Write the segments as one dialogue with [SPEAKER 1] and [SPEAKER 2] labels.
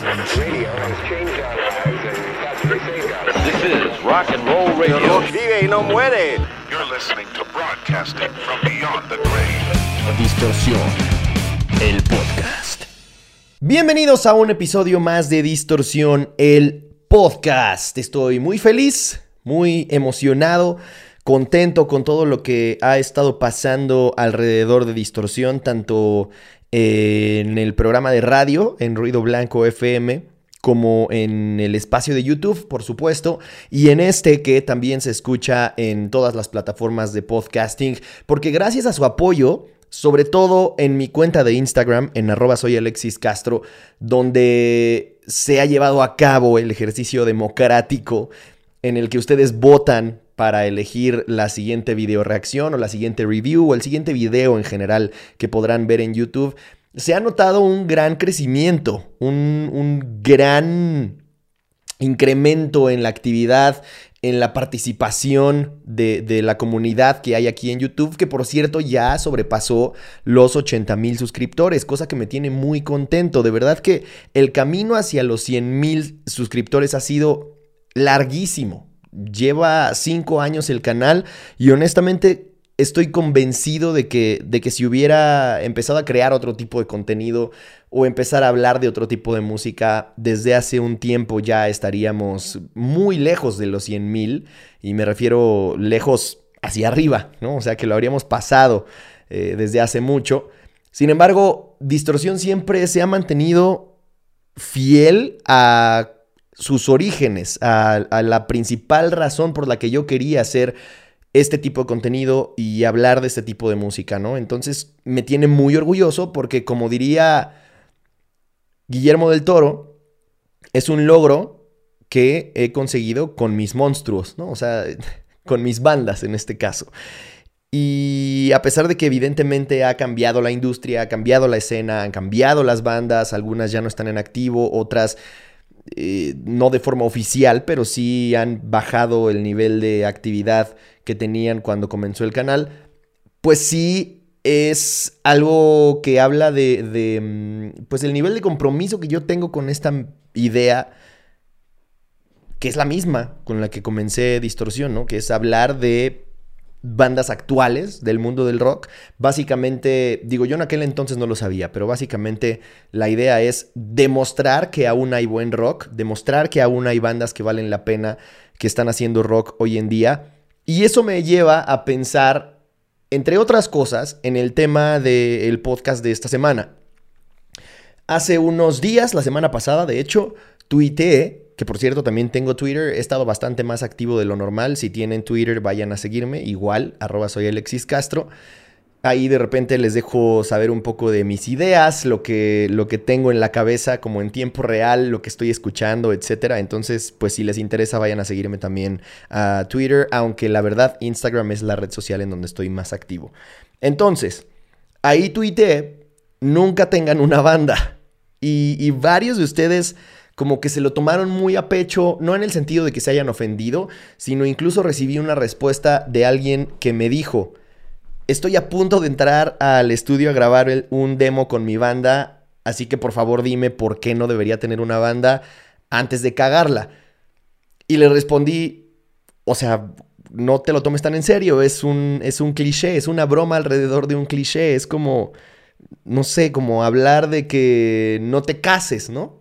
[SPEAKER 1] This is rock and roll radio.
[SPEAKER 2] Vive y no muere.
[SPEAKER 3] You're listening to broadcasting from beyond the grave.
[SPEAKER 4] Distorsión, el podcast.
[SPEAKER 5] Bienvenidos a un episodio más de Distorsión, el podcast. Estoy muy feliz, muy emocionado, contento con todo lo que ha estado pasando alrededor de Distorsión, tanto en el programa de radio, en Ruido Blanco FM, como en el espacio de YouTube, por supuesto, y en este que también se escucha en todas las plataformas de podcasting, porque gracias a su apoyo, sobre todo en mi cuenta de Instagram, en arroba soy Alexis Castro, donde se ha llevado a cabo el ejercicio democrático en el que ustedes votan para elegir la siguiente video reacción o la siguiente review o el siguiente video en general que podrán ver en YouTube se ha notado un gran crecimiento, un, un, gran incremento en la actividad, en la participación de, de, la comunidad que hay aquí en YouTube, que por cierto ya sobrepasó los 80 mil suscriptores, cosa que me tiene muy contento. De verdad que el camino hacia los 100 mil suscriptores ha sido larguísimo. Lleva cinco años el canal y honestamente estoy convencido de que, de que si hubiera empezado a crear otro tipo de contenido o empezar a hablar de otro tipo de música, desde hace un tiempo ya estaríamos muy lejos de los 100 mil, y me refiero lejos hacia arriba, ¿no? O sea, que lo habríamos pasado eh, desde hace mucho. Sin embargo, Distorsión siempre se ha mantenido fiel a sus orígenes, a, la principal razón por la que yo quería hacer este tipo de contenido y hablar de este tipo de música, ¿no? Entonces me tiene muy orgulloso porque como diría Guillermo del Toro, es un logro que he conseguido con mis monstruos, ¿no? O sea, con mis bandas en este caso. Y a pesar de que evidentemente ha cambiado la industria, ha cambiado la escena, han cambiado las bandas, algunas ya no están en activo, otras eh, no de forma oficial, pero sí han bajado el nivel de actividad que tenían cuando comenzó el canal, pues sí es algo que habla de, de, mm, pues el nivel de compromiso que yo tengo con esta idea que es la misma con la que comencé Distorsión, ¿no? Que es hablar de bandas actuales del mundo del rock. Básicamente, digo, yo en aquel entonces no lo sabía, pero básicamente la idea es demostrar que aún hay buen rock, demostrar que aún hay bandas que valen la pena, que están haciendo rock hoy en día. Y eso me lleva a pensar, entre otras cosas, en el tema del podcast de esta semana. Hace unos días, la semana pasada, de hecho, tuiteé que por cierto también tengo Twitter, he estado bastante más activo de lo normal, si tienen Twitter vayan a seguirme, igual, arroba soy Alexis Castro. Ahí de repente les dejo saber un poco de mis ideas, lo que, lo que tengo en la cabeza como en tiempo real, lo que estoy escuchando, etc. Entonces, pues si les interesa, vayan a seguirme también a Twitter, aunque la verdad Instagram es la red social en donde estoy más activo. Entonces, ahí tuiteé, nunca tengan una banda. Y, varios de ustedes como que se lo tomaron muy a pecho, no en el sentido de que se hayan ofendido, sino incluso recibí una respuesta de alguien que me dijo, estoy a punto de entrar al estudio a grabar un demo con mi banda, así que por favor dime por qué no debería tener una banda antes de cagarla. Y le respondí, o sea, no te lo tomes tan en serio, es un, es un cliché, es una broma alrededor de un cliché, es como, no sé, como hablar de que no te cases, ¿no?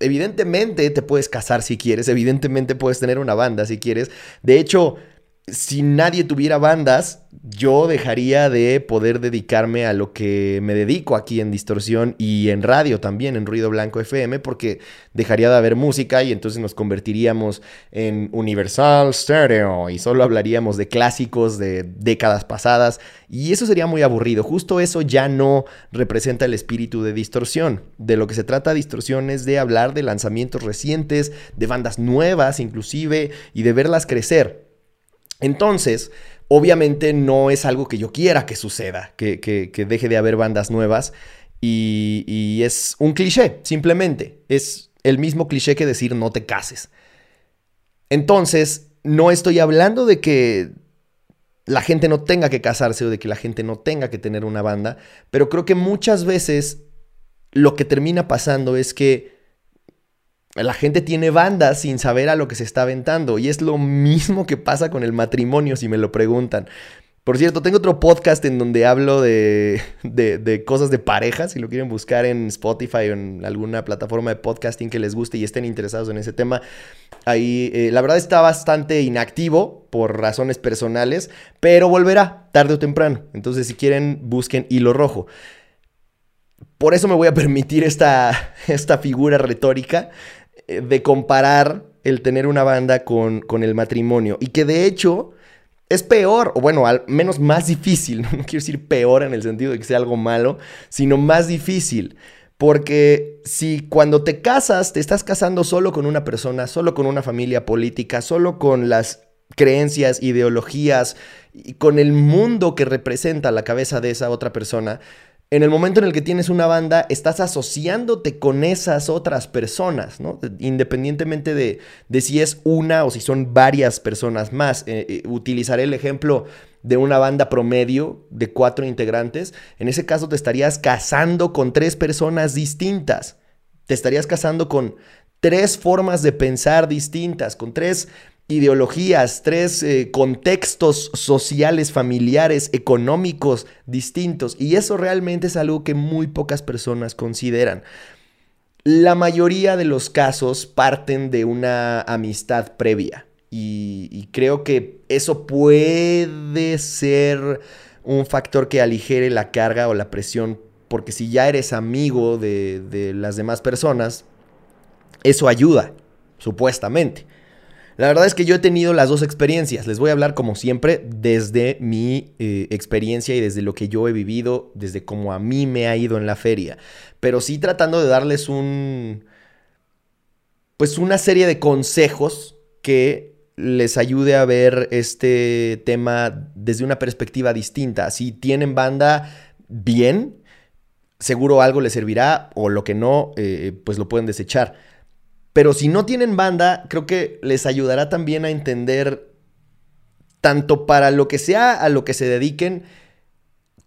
[SPEAKER 5] evidentemente te puedes casar si quieres, evidentemente puedes tener una banda si quieres. De hecho, si nadie tuviera bandas, yo dejaría de poder dedicarme a lo que me dedico aquí en Distorsión y en radio también, en Ruido Blanco FM, porque dejaría de haber música y entonces nos convertiríamos en Universal Stereo y solo hablaríamos de clásicos de décadas pasadas y eso sería muy aburrido. Justo eso ya no representa el espíritu de Distorsión. De lo que se trata Distorsión es de hablar de lanzamientos recientes, de bandas nuevas inclusive y de verlas crecer. Entonces, obviamente no es algo que yo quiera que suceda, que, deje de haber bandas nuevas. Y, es un cliché, simplemente. Es el mismo cliché que decir no te cases. Entonces, no estoy hablando de que la gente no tenga que casarse o de que la gente no tenga que tener una banda, pero creo que muchas veces lo que termina pasando es que la gente tiene bandas sin saber a lo que se está aventando. Y es lo mismo que pasa con el matrimonio, si me lo preguntan. Por cierto, tengo otro podcast en donde hablo de, de, cosas de pareja. Si lo quieren buscar en Spotify o en alguna plataforma de podcasting que les guste y estén interesados en ese tema. Ahí, eh, la verdad, está bastante inactivo por razones personales, pero volverá tarde o temprano. Entonces, si quieren, busquen Hilo Rojo. Por eso me voy a permitir esta, esta figura retórica de comparar el tener una banda con, con el matrimonio. Y que de hecho es peor, o bueno, al menos más difícil, no quiero decir peor en el sentido de que sea algo malo, sino más difícil. Porque si cuando te casas, te estás casando solo con una persona, solo con una familia política, solo con las creencias, ideologías y con el mundo que representa la cabeza de esa otra persona, en el momento en el que tienes una banda, estás asociándote con esas otras personas, ¿no? Independientemente de, si es una o si son varias personas más. Eh, eh, utilizaré el ejemplo de una banda promedio de cuatro integrantes. En ese caso te estarías casando con tres personas distintas. Te estarías casando con tres formas de pensar distintas, con tres ideologías, tres eh, contextos sociales, familiares, económicos distintos. Y eso realmente es algo que muy pocas personas consideran. La mayoría de los casos parten de una amistad previa. Y, creo que eso puede ser un factor que aligere la carga o la presión. Porque si ya eres amigo de, de las demás personas, eso ayuda, supuestamente. La verdad es que yo he tenido las dos experiencias. Les voy a hablar como siempre desde mi eh, experiencia y desde lo que yo he vivido, desde cómo a mí me ha ido en la feria. Pero sí tratando de darles un... Pues una serie de consejos que les ayude a ver este tema desde una perspectiva distinta. Si tienen banda, bien, seguro algo les servirá o lo que no, eh, pues lo pueden desechar. Pero si no tienen banda, creo que les ayudará también a entender tanto para lo que sea a lo que se dediquen,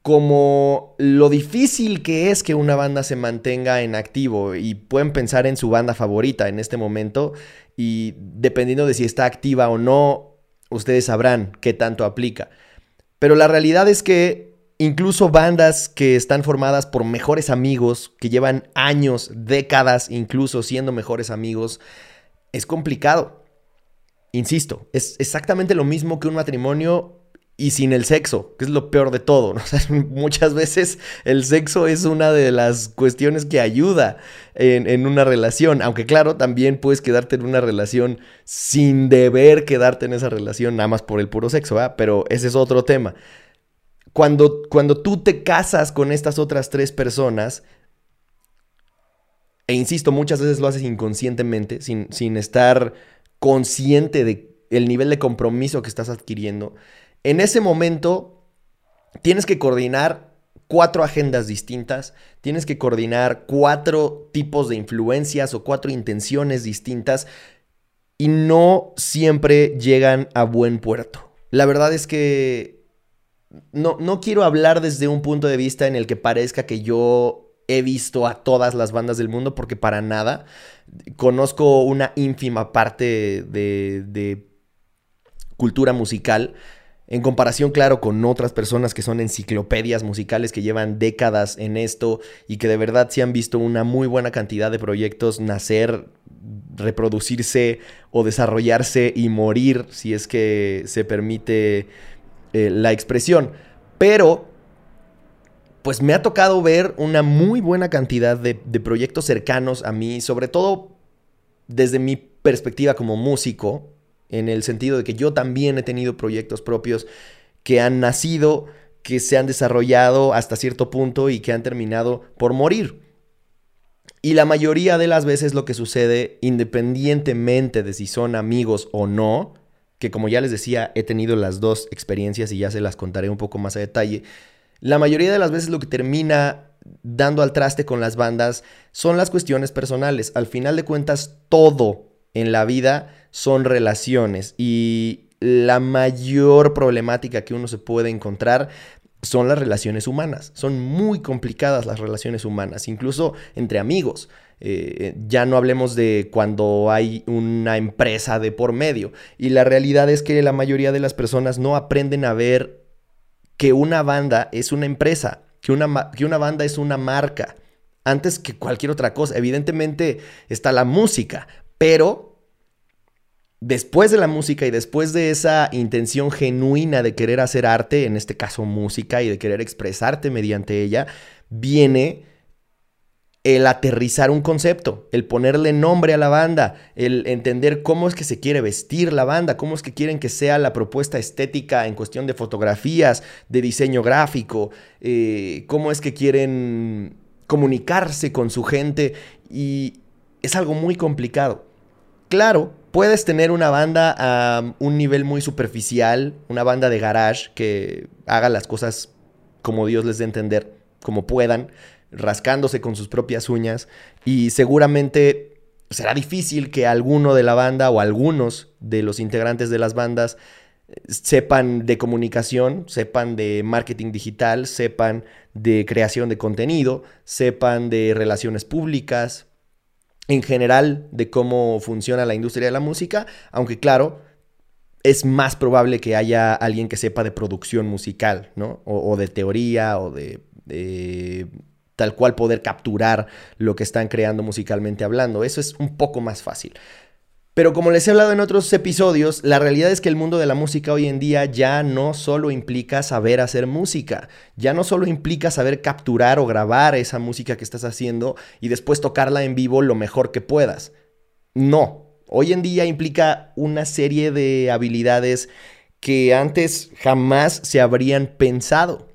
[SPEAKER 5] como lo difícil que es que una banda se mantenga en activo y pueden pensar en su banda favorita en este momento y dependiendo de si está activa o no, ustedes sabrán qué tanto aplica. Pero la realidad es que Incluso bandas que están formadas por mejores amigos, que llevan años, décadas incluso siendo mejores amigos, es complicado. Insisto, es exactamente lo mismo que un matrimonio y sin el sexo, que es lo peor de todo. muchas veces el sexo es una de las cuestiones que ayuda en, una relación, aunque claro, también puedes quedarte en una relación sin deber quedarte en esa relación nada más por el puro sexo, pero ese es otro tema cuando, cuando tú te casas con estas otras tres personas, e insisto, muchas veces lo haces inconscientemente, sin, sin estar consciente de el nivel de compromiso que estás adquiriendo, en ese momento tienes que coordinar cuatro agendas distintas, tienes que coordinar cuatro tipos de influencias o cuatro intenciones distintas y no siempre llegan a buen puerto. La verdad es que no, no quiero hablar desde un punto de vista en el que parezca que yo he visto a todas las bandas del mundo, porque para nada. Conozco una ínfima parte de, de, cultura musical. En comparación, claro, con otras personas que son enciclopedias musicales que llevan décadas en esto y que de verdad se han visto una muy buena cantidad de proyectos nacer, reproducirse o desarrollarse y morir, si es que se permite eh, la expresión. Pero, pues me ha tocado ver una muy buena cantidad de, proyectos cercanos a mí, sobre todo desde mi perspectiva como músico, en el sentido de que yo también he tenido proyectos propios que han nacido, que se han desarrollado hasta cierto punto y que han terminado por morir. Y la mayoría de las veces lo que sucede, independientemente de si son amigos o no, que como ya les decía, he tenido las dos experiencias y ya se las contaré un poco más a detalle. La mayoría de las veces lo que termina dando al traste con las bandas son las cuestiones personales. Al final de cuentas, todo en la vida son relaciones y la mayor problemática que uno se puede encontrar son las relaciones humanas. Son muy complicadas las relaciones humanas, incluso entre amigos. Eh, ya no hablemos de cuando hay una empresa de por medio. Y la realidad es que la mayoría de las personas no aprenden a ver que una banda es una empresa, que una, que una banda es una marca, antes que cualquier otra cosa. Evidentemente está la música, pero después de la música y después de esa intención genuina de querer hacer arte, en este caso música, y de querer expresarte mediante ella, viene el aterrizar un concepto, el ponerle nombre a la banda, el entender cómo es que se quiere vestir la banda, cómo es que quieren que sea la propuesta estética en cuestión de fotografías, de diseño gráfico, eh, cómo es que quieren comunicarse con su gente y es algo muy complicado. Claro, puedes tener una banda a un nivel muy superficial, una banda de garage que haga las cosas como Dios les dé entender, como puedan, rascándose con sus propias uñas y seguramente será difícil que alguno de la banda o algunos de los integrantes de las bandas eh, sepan de comunicación, sepan de marketing digital, sepan de creación de contenido, sepan de relaciones públicas, en general de cómo funciona la industria de la música, aunque claro, es más probable que haya alguien que sepa de producción musical, ¿no? O, de teoría o de, de, tal cual poder capturar lo que están creando musicalmente hablando. Eso es un poco más fácil. Pero como les he hablado en otros episodios, la realidad es que el mundo de la música hoy en día ya no solo implica saber hacer música, ya no solo implica saber capturar o grabar esa música que estás haciendo y después tocarla en vivo lo mejor que puedas. No, hoy en día implica una serie de habilidades que antes jamás se habrían pensado.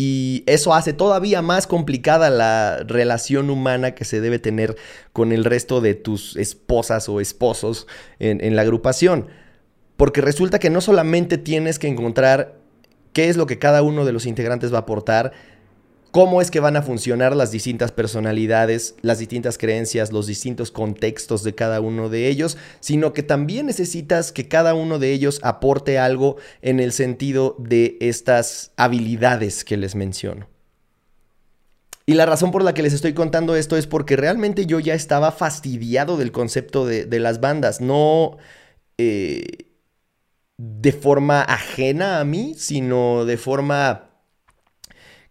[SPEAKER 5] Y eso hace todavía más complicada la relación humana que se debe tener con el resto de tus esposas o esposos en, la agrupación. Porque resulta que no solamente tienes que encontrar qué es lo que cada uno de los integrantes va a aportar, cómo es que van a funcionar las distintas personalidades, las distintas creencias, los distintos contextos de cada uno de ellos, sino que también necesitas que cada uno de ellos aporte algo en el sentido de estas habilidades que les menciono. Y la razón por la que les estoy contando esto es porque realmente yo ya estaba fastidiado del concepto de, las bandas, no eh, de forma ajena a mí, sino de forma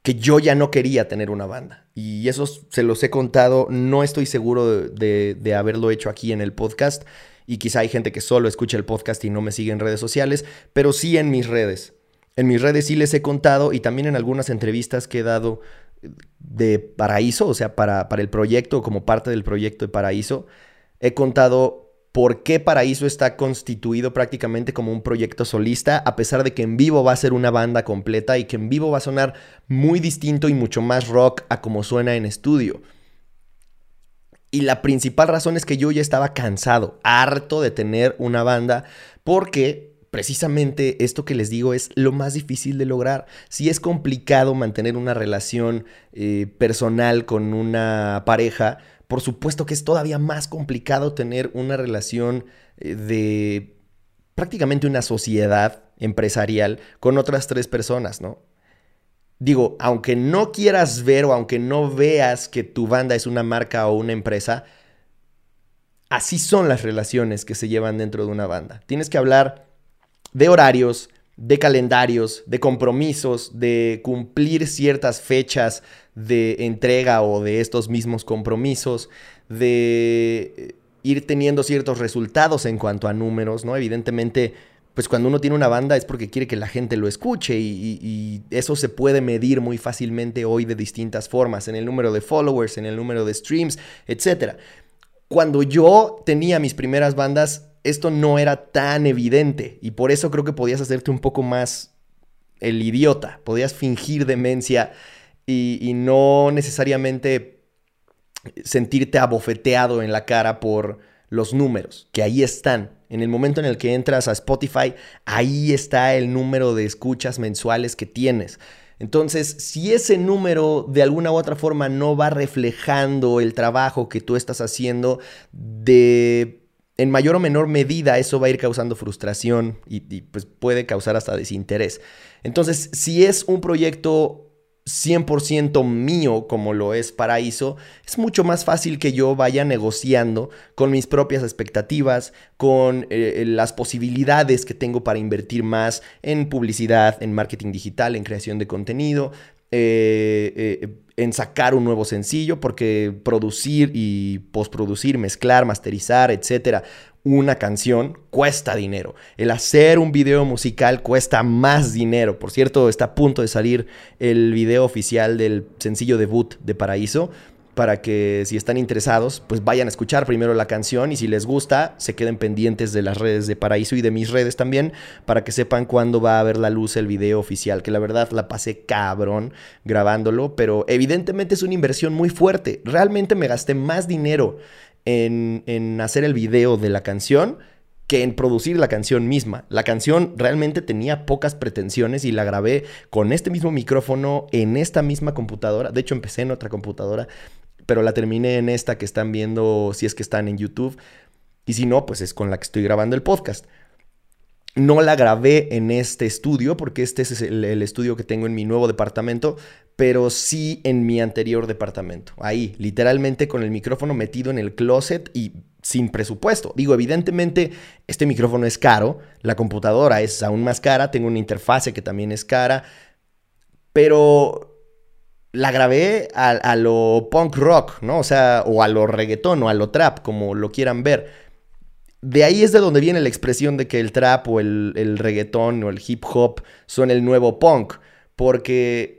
[SPEAKER 5] que yo ya no quería tener una banda. Y eso se los he contado, no estoy seguro de, haberlo hecho aquí en el podcast. Y quizá hay gente que solo escucha el podcast y no me sigue en redes sociales, pero sí en mis redes. En mis redes sí les he contado y también en algunas entrevistas que he dado de Paraíso, o sea, para, para el proyecto, como parte del proyecto de Paraíso, he contado por qué Paraíso está constituido prácticamente como un proyecto solista, a pesar de que en vivo va a ser una banda completa y que en vivo va a sonar muy distinto y mucho más rock a como suena en estudio. Y la principal razón es que yo ya estaba cansado, harto de tener una banda, porque precisamente esto que les digo es lo más difícil de lograr. Si es complicado mantener una relación eh, personal con una pareja, por supuesto que es todavía más complicado tener una relación eh, de prácticamente una sociedad empresarial con otras tres personas, ¿no? Digo, aunque no quieras ver o aunque no veas que tu banda es una marca o una empresa, así son las relaciones que se llevan dentro de una banda. Tienes que hablar de horarios, de calendarios, de compromisos, de cumplir ciertas fechas de entrega o de estos mismos compromisos, de ir teniendo ciertos resultados en cuanto a números, ¿no? Evidentemente, pues cuando uno tiene una banda es porque quiere que la gente lo escuche y, eso se puede medir muy fácilmente hoy de distintas formas, en el número de followers, en el número de streams, etc. Cuando yo tenía mis primeras bandas, esto no era tan evidente y por eso creo que podías hacerte un poco más el idiota, podías fingir demencia y, no necesariamente sentirte abofeteado en la cara por los números, que ahí están. En el momento en el que entras a Spotify, ahí está el número de escuchas mensuales que tienes. Entonces, si ese número de alguna u otra forma no va reflejando el trabajo que tú estás haciendo, de en mayor o menor medida eso va a ir causando frustración y, pues puede causar hasta desinterés. Entonces, si es un proyecto 100% mío como lo es Paraíso, es mucho más fácil que yo vaya negociando con mis propias expectativas, con eh, las posibilidades que tengo para invertir más en publicidad, en marketing digital, en creación de contenido, eh, eh, en sacar un nuevo sencillo, porque producir y postproducir, mezclar, masterizar, etcétera, una canción cuesta dinero. El hacer un video musical cuesta más dinero. Por cierto, está a punto de salir el video oficial del sencillo debut de Paraíso para que si están interesados, pues vayan a escuchar primero la canción y si les gusta, se queden pendientes de las redes de Paraíso y de mis redes también, para que sepan cuándo va a ver la luz el video oficial, que la verdad la pasé cabrón grabándolo, pero evidentemente es una inversión muy fuerte. Realmente me gasté más dinero en, en hacer el video de la canción que en producir la canción misma. La canción realmente tenía pocas pretensiones y la grabé con este mismo micrófono en esta misma computadora. De hecho, empecé en otra computadora pero la terminé en esta que están viendo si es que están en YouTube. Y si no, pues es con la que estoy grabando el podcast. No la grabé en este estudio, porque este es el, el, estudio que tengo en mi nuevo departamento, pero sí en mi anterior departamento. Ahí, literalmente con el micrófono metido en el closet y sin presupuesto. Digo, evidentemente, este micrófono es caro, la computadora es aún más cara, tengo una interfase que también es cara, pero la grabé a, lo punk rock, ¿no? O sea, o a lo reggaetón o a lo trap, como lo quieran ver. De ahí es de donde viene la expresión de que el trap o el, el reggaetón o el hip hop son el nuevo punk. Porque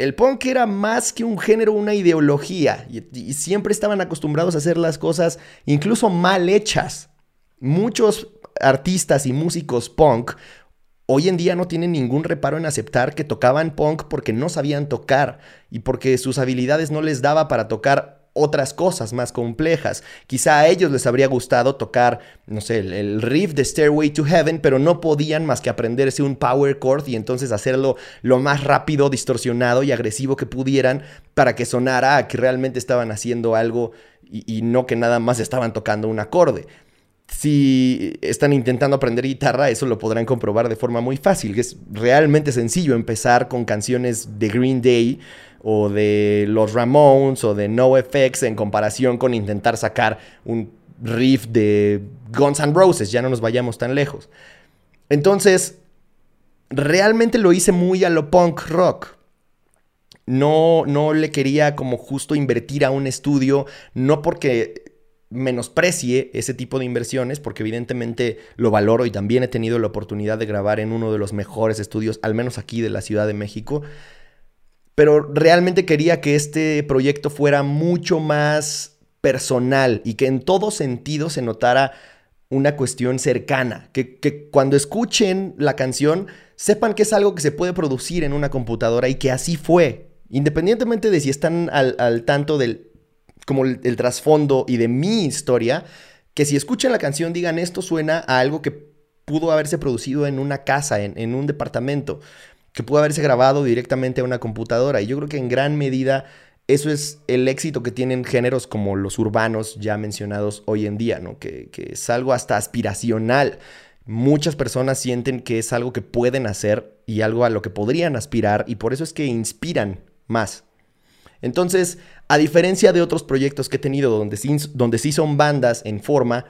[SPEAKER 5] el punk era más que un género, una ideología. Y siempre estaban acostumbrados a hacer las cosas incluso mal hechas. Muchos artistas y músicos punk hoy en día no tienen ningún reparo en aceptar que tocaban punk porque no sabían tocar y porque sus habilidades no les daba para tocar otras cosas más complejas. Quizá a ellos les habría gustado tocar, no sé, el, riff de Stairway to Heaven, pero no podían más que aprenderse un power chord y entonces hacerlo lo más rápido, distorsionado y agresivo que pudieran para que sonara que realmente estaban haciendo algo y no que nada más estaban tocando un acorde si están intentando aprender guitarra, eso lo podrán comprobar de forma muy fácil, es realmente sencillo empezar con canciones de Green Day o de los Ramones o de NoFX en comparación con intentar sacar un riff de Guns N' Roses, ya no nos vayamos tan lejos. Entonces, realmente lo hice muy a lo punk rock. No, no le quería como justo invertir a un estudio, no porque menosprecie ese tipo de inversiones porque evidentemente lo valoro y también he tenido la oportunidad de grabar en uno de los mejores estudios, al menos aquí de la Ciudad de México. Pero realmente quería que este proyecto fuera mucho más personal y que en todo sentido se notara una cuestión cercana, que, que, cuando escuchen la canción sepan que es algo que se puede producir en una computadora y que así fue, independientemente de si están al, al tanto del como el, trasfondo y de mi historia, que si escuchan la canción digan esto suena a algo que pudo haberse producido en una casa, en, en un departamento, que pudo haberse grabado directamente a una computadora. Y yo creo que en gran medida eso es el éxito que tienen géneros como los urbanos ya mencionados hoy en día, ¿no? Que, que, es algo hasta aspiracional. Muchas personas sienten que es algo que pueden hacer y algo a lo que podrían aspirar y por eso es que inspiran más. Entonces, a diferencia de otros proyectos que he tenido donde sí, son bandas en forma,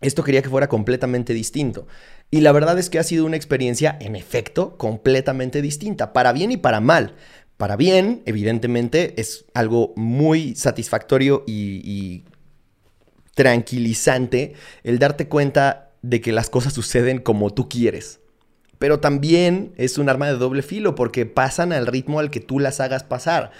[SPEAKER 5] esto quería que fuera completamente distinto. Y la verdad es que ha sido una experiencia, en efecto, completamente distinta, para bien y para mal. Para bien, evidentemente, es algo muy satisfactorio y tranquilizante el darte cuenta de que las cosas suceden como tú quieres. Pero también es un arma de doble filo porque pasan al ritmo al que tú las hagas pasar.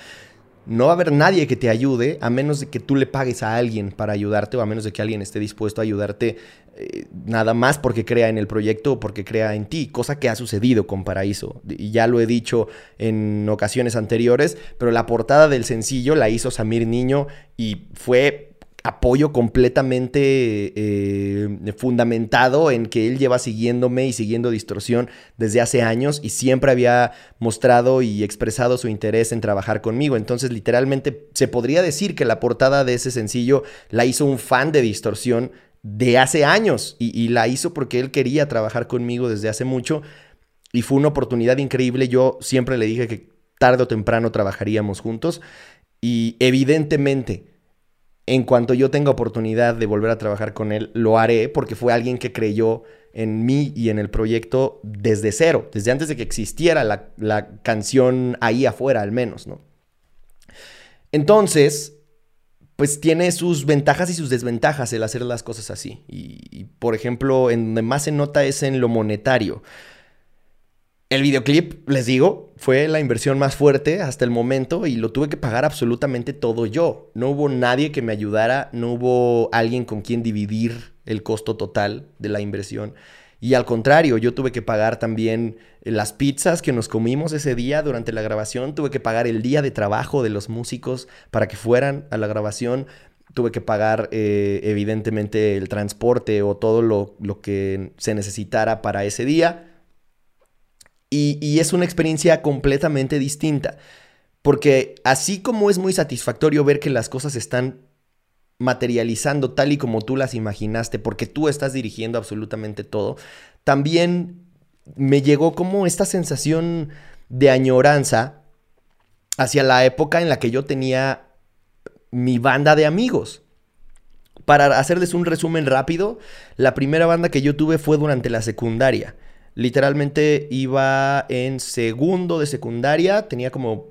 [SPEAKER 5] No va a haber nadie que te ayude a menos de que tú le pagues a alguien para ayudarte o a menos de que alguien esté dispuesto a ayudarte eh, nada más porque crea en el proyecto o porque crea en ti, cosa que ha sucedido con Paraíso. Y ya lo he dicho en ocasiones anteriores, pero la portada del sencillo la hizo Samir Niño y fue apoyo completamente eh, fundamentado en que él lleva siguiéndome y siguiendo Distorsión desde hace años y siempre había mostrado y expresado su interés en trabajar conmigo. Entonces, literalmente, se podría decir que la portada de ese sencillo la hizo un fan de Distorsión de hace años y, y la hizo porque él quería trabajar conmigo desde hace mucho. y fue una oportunidad increíble. Yo siempre le dije que tarde o temprano trabajaríamos juntos y evidentemente en cuanto yo tenga oportunidad de volver a trabajar con él, lo haré porque fue alguien que creyó en mí y en el proyecto desde cero, desde antes de que existiera la, la canción ahí afuera al menos, ¿no? Entonces, pues tiene sus ventajas y sus desventajas el hacer las cosas así. Y, por ejemplo, en donde más se nota es en lo monetario. El videoclip, les digo, fue la inversión más fuerte hasta el momento y lo tuve que pagar absolutamente todo yo. No hubo nadie que me ayudara, no hubo alguien con quien dividir el costo total de la inversión. Y al contrario, yo tuve que pagar también las pizzas que nos comimos ese día durante la grabación, tuve que pagar el día de trabajo de los músicos para que fueran a la grabación, tuve que pagar eh, evidentemente el transporte o todo lo, lo que se necesitara para ese día. Y, es una experiencia completamente distinta. Porque así como es muy satisfactorio ver que las cosas están materializando tal y como tú las imaginaste, porque tú estás dirigiendo absolutamente todo, también me llegó como esta sensación de añoranza hacia la época en la que yo tenía mi banda de amigos. Para hacerles un resumen rápido, la primera banda que yo tuve fue durante la secundaria. Literalmente iba en segundo de secundaria, tenía como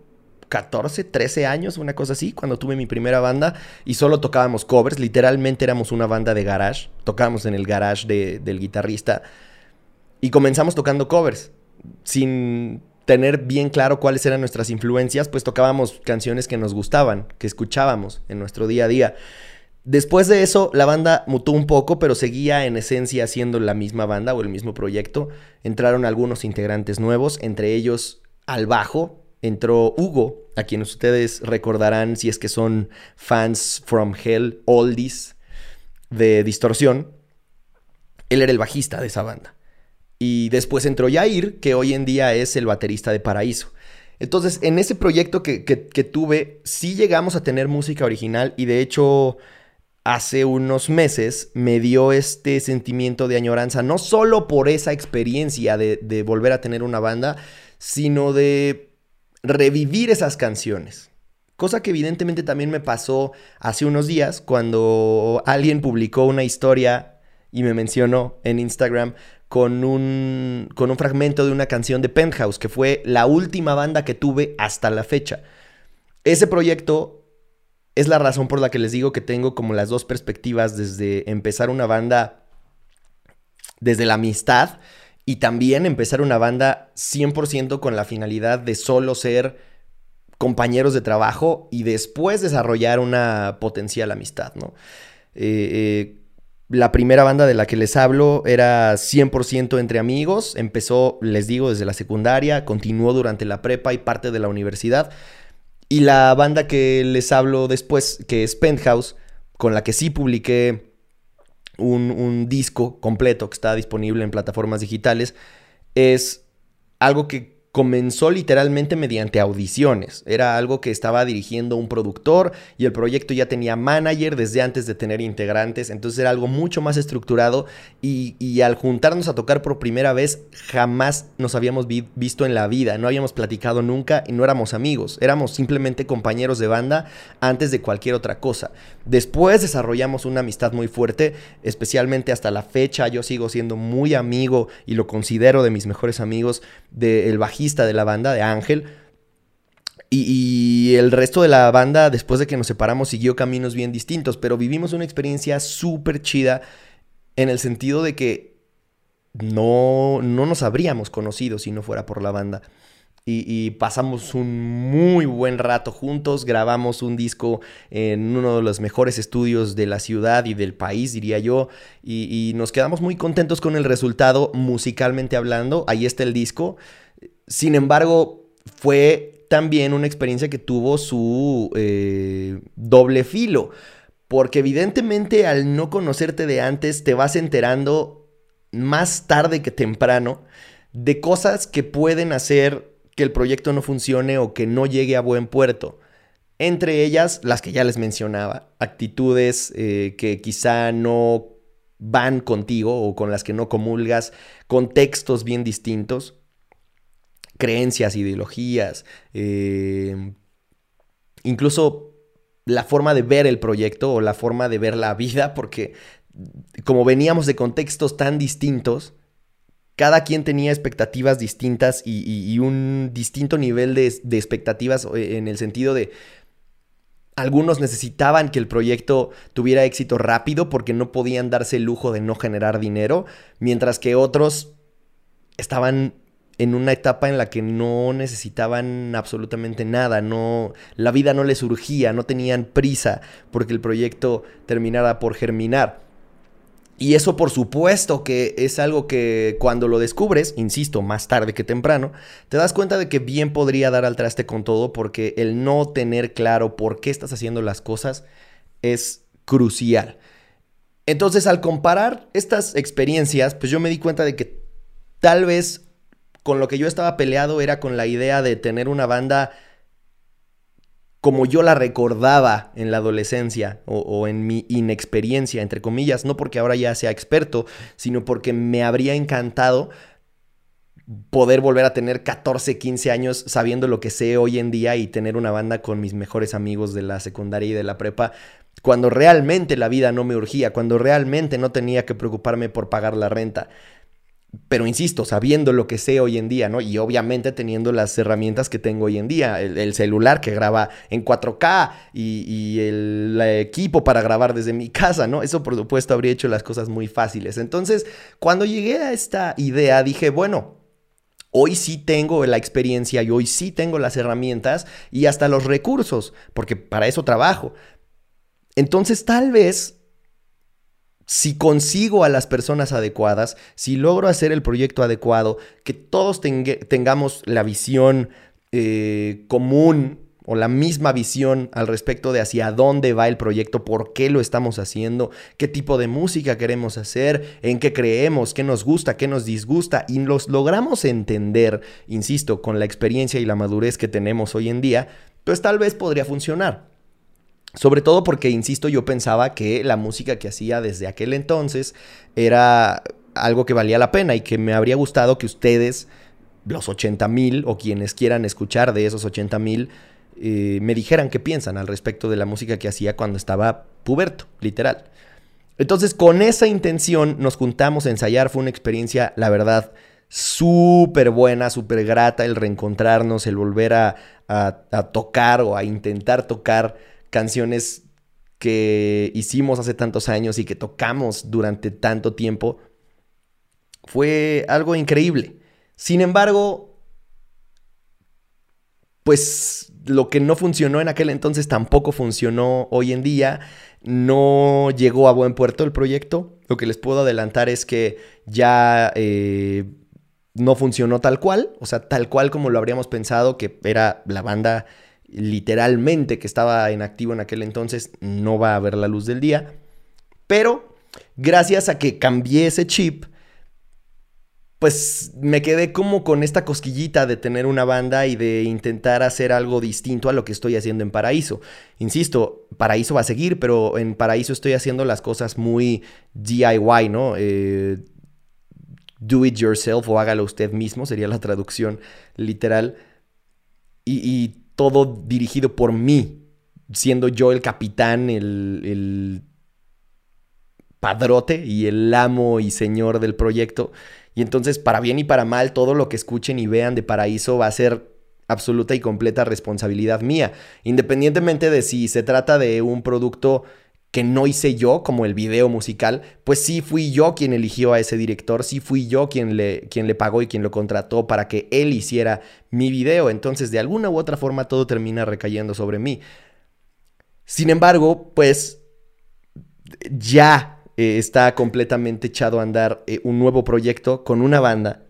[SPEAKER 5] 14, 13 años, una cosa así, cuando tuve mi primera banda y solo tocábamos covers, literalmente éramos una banda de garage, tocábamos en el garage del guitarrista y comenzamos tocando covers, sin tener bien claro cuáles eran nuestras influencias, pues tocábamos canciones que nos gustaban, que escuchábamos en nuestro día a día. Después de eso, la banda mutó un poco, pero seguía en esencia siendo la misma banda o el mismo proyecto. Entraron algunos integrantes nuevos, entre ellos al bajo entró Hugo, a quien ustedes recordarán si es que son fans from Hell, oldies de Distorsión. Él era el bajista de esa banda. Y después entró Yair, que hoy en día es el baterista de Paraíso. Entonces, en ese proyecto que, que tuve, sí llegamos a tener música original y de hecho hace unos meses me dio este sentimiento de añoranza, no solo por esa experiencia de, volver a tener una banda, sino de revivir esas canciones. Cosa que evidentemente también me pasó hace unos días cuando alguien publicó una historia y me mencionó en Instagram con un, con un fragmento de una canción de Penthouse, que fue la última banda que tuve hasta la fecha. Ese proyecto es la razón por la que les digo que tengo como las dos perspectivas desde empezar una banda desde la amistad y también empezar una banda 100% con la finalidad de solo ser compañeros de trabajo y después desarrollar una potencial amistad, ¿no? Eh, eh, la primera banda de la que les hablo era 100% entre amigos, empezó, les digo, desde la secundaria, continuó durante la prepa y parte de la universidad. Y la banda que les hablo después, que es Penthouse, con la que sí publiqué un, un disco completo que está disponible en plataformas digitales, es algo que comenzó literalmente mediante audiciones. Era algo que estaba dirigiendo un productor y el proyecto ya tenía manager desde antes de tener integrantes, entonces era algo mucho más estructurado y, al juntarnos a tocar por primera vez jamás nos habíamos visto en la vida, no habíamos platicado nunca y no éramos amigos, éramos simplemente compañeros de banda antes de cualquier otra cosa. Después desarrollamos una amistad muy fuerte, especialmente hasta la fecha yo sigo siendo muy amigo y lo considero de mis mejores amigos del bajista de la banda, de Ángel. Y, el resto de la banda, después de que nos separamos, siguió caminos bien distintos. Pero vivimos una experiencia súper chida en el sentido de que no, no nos habríamos conocido si no fuera por la banda. Y, pasamos un muy buen rato juntos, grabamos un disco en uno de los mejores estudios de la ciudad y del país, diría yo, y, y nos quedamos muy contentos con el resultado musicalmente hablando. Ahí está el disco. Sin embargo, fue también una experiencia que tuvo su eh, doble filo. Porque evidentemente al no conocerte de antes te vas enterando más tarde que temprano de cosas que pueden hacer que el proyecto no funcione o que no llegue a buen puerto. Entre ellas, las que ya les mencionaba, actitudes eh, que quizá no van contigo o con las que no comulgas, contextos bien distintos. Creencias, ideologías, eh, incluso la forma de ver el proyecto o la forma de ver la vida, porque como veníamos de contextos tan distintos, cada quien tenía expectativas distintas y, un distinto nivel de, expectativas eh, en el sentido de algunos necesitaban que el proyecto tuviera éxito rápido porque no podían darse el lujo de no generar dinero, mientras que otros estaban en una etapa en la que no necesitaban absolutamente nada, no la vida no les urgía, no tenían prisa porque el proyecto terminara por germinar. Y eso por supuesto que es algo que cuando lo descubres, insisto, más tarde que temprano, te das cuenta de que bien podría dar al traste con todo porque el no tener claro por qué estás haciendo las cosas es crucial. Entonces al comparar estas experiencias, pues yo me di cuenta de que tal vez con lo que yo estaba peleado era con la idea de tener una banda como yo la recordaba en la adolescencia o, en mi inexperiencia, entre comillas, no porque ahora ya sea experto, sino porque me habría encantado poder volver a tener 14, 15 años sabiendo lo que sé hoy en día y tener una banda con mis mejores amigos de la secundaria y de la prepa, cuando realmente la vida no me urgía, cuando realmente no tenía que preocuparme por pagar la renta. Pero insisto, sabiendo lo que sé hoy en día, ¿no? Y obviamente teniendo las herramientas que tengo hoy en día, el, celular que graba en 4K y, el, equipo para grabar desde mi casa, ¿no? Eso por supuesto habría hecho las cosas muy fáciles. Entonces, cuando llegué a esta idea, dije, bueno, Hoy sí tengo la experiencia y hoy sí tengo las herramientas y hasta los recursos, porque para eso trabajo. Entonces tal vez si consigo a las personas adecuadas, si logro hacer el proyecto adecuado, que todos tengamos la visión eh, común o la misma visión al respecto de hacia dónde va el proyecto, por qué lo estamos haciendo, qué tipo de música queremos hacer, en qué creemos, qué nos gusta, qué nos disgusta, y los logramos entender, insisto, con la experiencia y la madurez que tenemos hoy en día, pues tal vez podría funcionar. Sobre todo porque, insisto, yo pensaba que la música que hacía desde aquel entonces era algo que valía la pena y que me habría gustado que ustedes, los 80 mil o quienes quieran escuchar de esos 80 mil, eh, me dijeran qué piensan al respecto de la música que hacía cuando estaba puberto, literal. Entonces, con esa intención nos juntamos a ensayar. Fue una experiencia, la verdad, súper buena, súper grata el reencontrarnos, el volver a, a tocar o a intentar tocar canciones que hicimos hace tantos años y que tocamos durante tanto tiempo, fue algo increíble. Sin embargo, pues lo que no funcionó en aquel entonces tampoco funcionó hoy en día. No llegó a buen puerto el proyecto. Lo que les puedo adelantar es que ya eh, no funcionó tal cual, o sea, tal cual como lo habríamos pensado, que era la banda literalmente que estaba en activo en aquel entonces no va a ver la luz del día. Pero gracias a que cambié ese chip, pues me quedé como con esta cosquillita de tener una banda y de intentar hacer algo distinto a lo que estoy haciendo en Paraíso. Insisto, Paraíso va a seguir, pero en Paraíso estoy haciendo las cosas muy DIY, ¿no? Eh, do it yourself o hágalo usted mismo, sería la traducción literal. Y, y todo dirigido por mí, siendo yo el capitán, el, padrote y el amo y señor del proyecto. Y entonces, para bien y para mal, todo lo que escuchen y vean de Paraíso va a ser absoluta y completa responsabilidad mía, independientemente de si se trata de un producto que no hice yo, como el video musical, pues sí fui yo quien eligió a ese director, sí fui yo quien le, quien le pagó y quien lo contrató para que él hiciera mi video. Entonces, de alguna u otra forma, todo termina recayendo sobre mí. Sin embargo, pues ya eh, está completamente echado a andar eh, un nuevo proyecto con una banda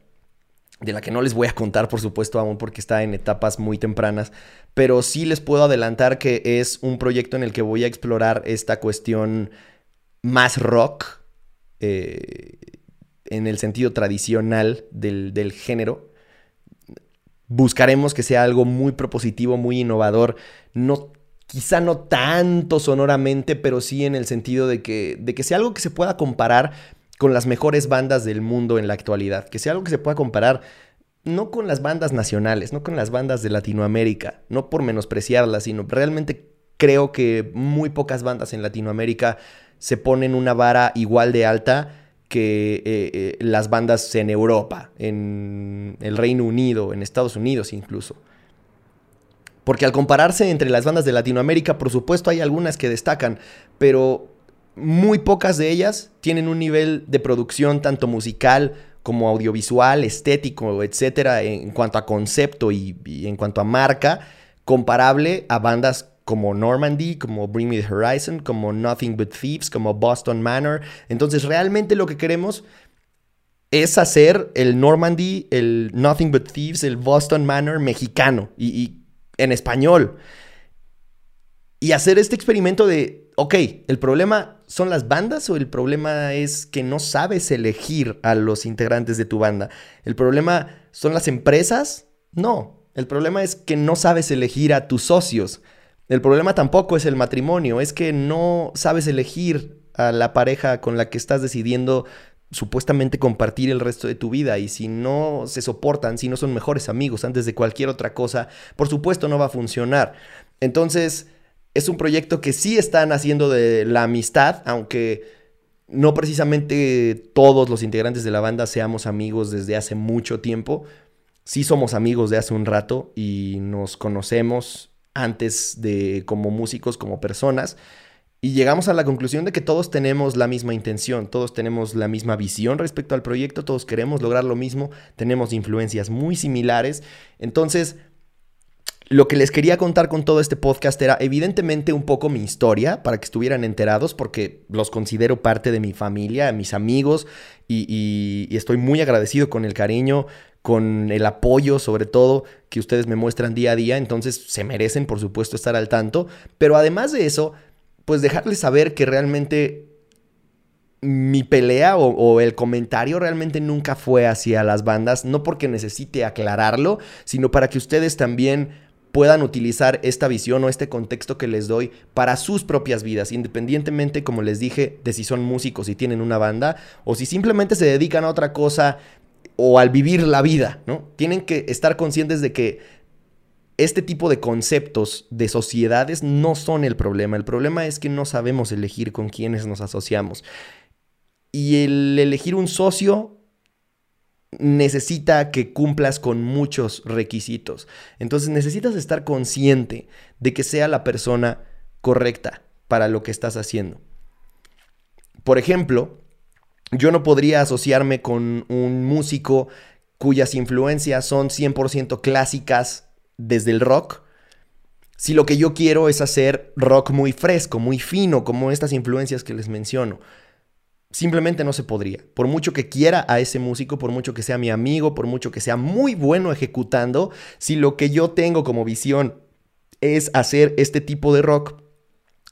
[SPEAKER 5] de la que no les voy a contar, por supuesto, aún porque está en etapas muy tempranas, pero sí les puedo adelantar que es un proyecto en el que voy a explorar esta cuestión más rock, eh, en el sentido tradicional del, del género. Buscaremos que sea algo muy propositivo, muy innovador, no quizá no tanto sonoramente, pero sí en el sentido de que, de que sea algo que se pueda comparar con las mejores bandas del mundo en la actualidad, que sea algo que se pueda comparar no con las bandas nacionales, no con las bandas de Latinoamérica, no por menospreciarlas, sino realmente creo que muy pocas bandas en Latinoamérica se ponen una vara igual de alta que eh, eh, las bandas en Europa, en el Reino Unido, en Estados Unidos incluso. Porque al compararse entre las bandas de Latinoamérica, por supuesto hay algunas que destacan, pero muy pocas de ellas tienen un nivel de producción tanto musical como audiovisual, estético, etcétera, en cuanto a concepto y, y en cuanto a marca, comparable a bandas como Normandy, como Bring Me the Horizon, como Nothing But Thieves, como Boston Manor. Entonces, realmente lo que queremos es hacer el Normandy, el Nothing But Thieves, el Boston Manor mexicano y, en español. Y hacer este experimento de, ok, ¿el problema son las bandas o el problema es que no sabes elegir a los integrantes de tu banda? ¿El problema son las empresas? No, el problema es que no sabes elegir a tus socios. El problema tampoco es el matrimonio, es que no sabes elegir a la pareja con la que estás decidiendo supuestamente compartir el resto de tu vida y si no se soportan, si no son mejores amigos antes de cualquier otra cosa, por supuesto no va a funcionar. Entonces, es un proyecto que sí están haciendo de la amistad, aunque no precisamente todos los integrantes de la banda seamos amigos desde hace mucho tiempo. Sí somos amigos de hace un rato y nos conocemos antes de como músicos, como personas. Y llegamos a la conclusión de que todos tenemos la misma intención, todos tenemos la misma visión respecto al proyecto, todos queremos lograr lo mismo, tenemos influencias muy similares. Entonces, lo que les quería contar con todo este podcast era evidentemente un poco mi historia, para que estuvieran enterados, porque los considero parte de mi familia, mis amigos, y, estoy muy agradecido con el cariño, con el apoyo sobre todo que ustedes me muestran día a día, entonces se merecen por supuesto estar al tanto, pero además de eso, pues dejarles saber que realmente mi pelea o, el comentario realmente nunca fue hacia las bandas, no porque necesite aclararlo, sino para que ustedes también puedan utilizar esta visión o este contexto que les doy para sus propias vidas, independientemente, como les dije, de si son músicos y tienen una banda o si simplemente se dedican a otra cosa o al vivir la vida, ¿no? Tienen que estar conscientes de que este tipo de conceptos de sociedades no son el problema. El problema es que no sabemos elegir con quiénes nos asociamos. Y el elegir un socio necesita que cumplas con muchos requisitos. Entonces necesitas estar consciente de que sea la persona correcta para lo que estás haciendo. Por ejemplo, yo no podría asociarme con un músico cuyas influencias son 100% clásicas desde el rock. Si lo que yo quiero es hacer rock muy fresco, muy fino, como estas influencias que les menciono. Simplemente no se podría. Por mucho que quiera a ese músico, por mucho que sea mi amigo, por mucho que sea muy bueno ejecutando, si lo que yo tengo como visión es hacer este tipo de rock,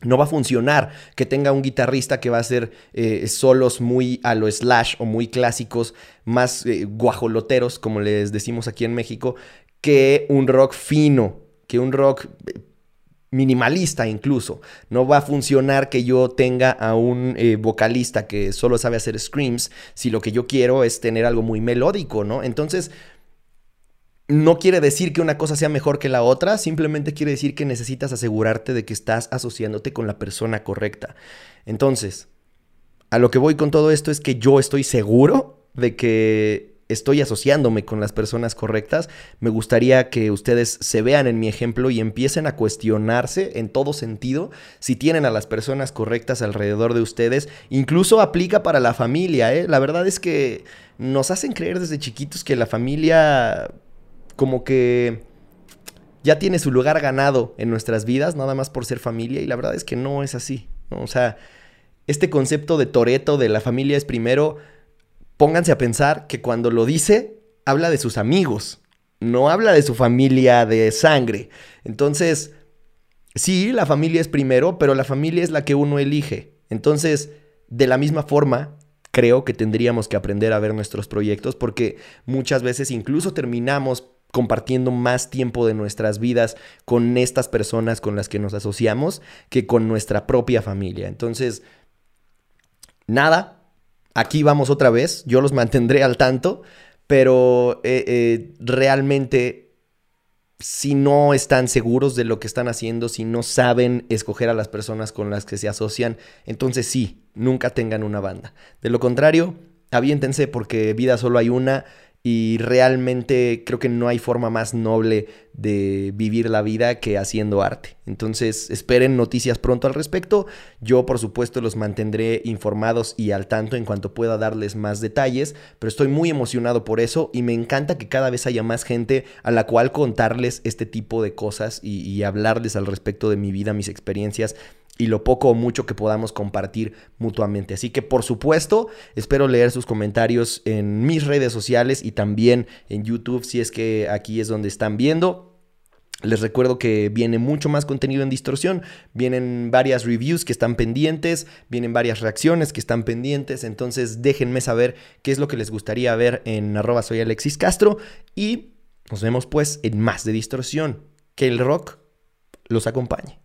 [SPEAKER 5] no va a funcionar que tenga un guitarrista que va a hacer eh, solos muy a lo slash o muy clásicos, más eh, guajoloteros, como les decimos aquí en México, que un rock fino, que un rock eh, minimalista incluso. No va a funcionar que yo tenga a un vocalista que solo sabe hacer screams si lo que yo quiero es tener algo muy melódico, ¿no? Entonces, no quiere decir que una cosa sea mejor que la otra, simplemente quiere decir que necesitas asegurarte de que estás asociándote con la persona correcta. Entonces, a lo que voy con todo esto es que yo estoy seguro de que estoy asociándome con las personas correctas. Me gustaría que ustedes se vean en mi ejemplo y empiecen a cuestionarse en todo sentido si tienen a las personas correctas alrededor de ustedes. Incluso aplica para la familia. ¿eh? La verdad es que nos hacen creer desde chiquitos que la familia como que ya tiene su lugar ganado en nuestras vidas, nada más por ser familia, y la verdad es que no es así. O sea, este concepto de Toreto, de la familia es primero, pónganse a pensar que cuando lo dice, habla de sus amigos, no habla de su familia de sangre. Entonces, sí, la familia es primero, pero la familia es la que uno elige. Entonces, de la misma forma, creo que tendríamos que aprender a ver nuestros proyectos porque muchas veces incluso terminamos compartiendo más tiempo de nuestras vidas con estas personas con las que nos asociamos que con nuestra propia familia. Entonces, nada, aquí vamos otra vez, yo los mantendré al tanto, pero eh, eh, realmente si no están seguros de lo que están haciendo, si no saben escoger a las personas con las que se asocian, entonces sí, nunca tengan una banda. De lo contrario, aviéntense porque vida solo hay una y realmente creo que no hay forma más noble de vivir la vida que haciendo arte. Entonces esperen noticias pronto al respecto. Yo por supuesto los mantendré informados y al tanto en cuanto pueda darles más detalles, pero estoy muy emocionado por eso y me encanta que cada vez haya más gente a la cual contarles este tipo de cosas y, hablarles al respecto de mi vida, mis experiencias y lo poco o mucho que podamos compartir mutuamente. Así que por supuesto, espero leer sus comentarios en mis redes sociales y también en YouTube si es que aquí es donde están viendo. Les recuerdo que viene mucho más contenido en distorsión, vienen varias reviews que están pendientes, vienen varias reacciones que están pendientes, entonces déjenme saber qué es lo que les gustaría ver en arroba soy Alexis Castro y nos vemos pues en más de distorsión. Que el rock los acompañe.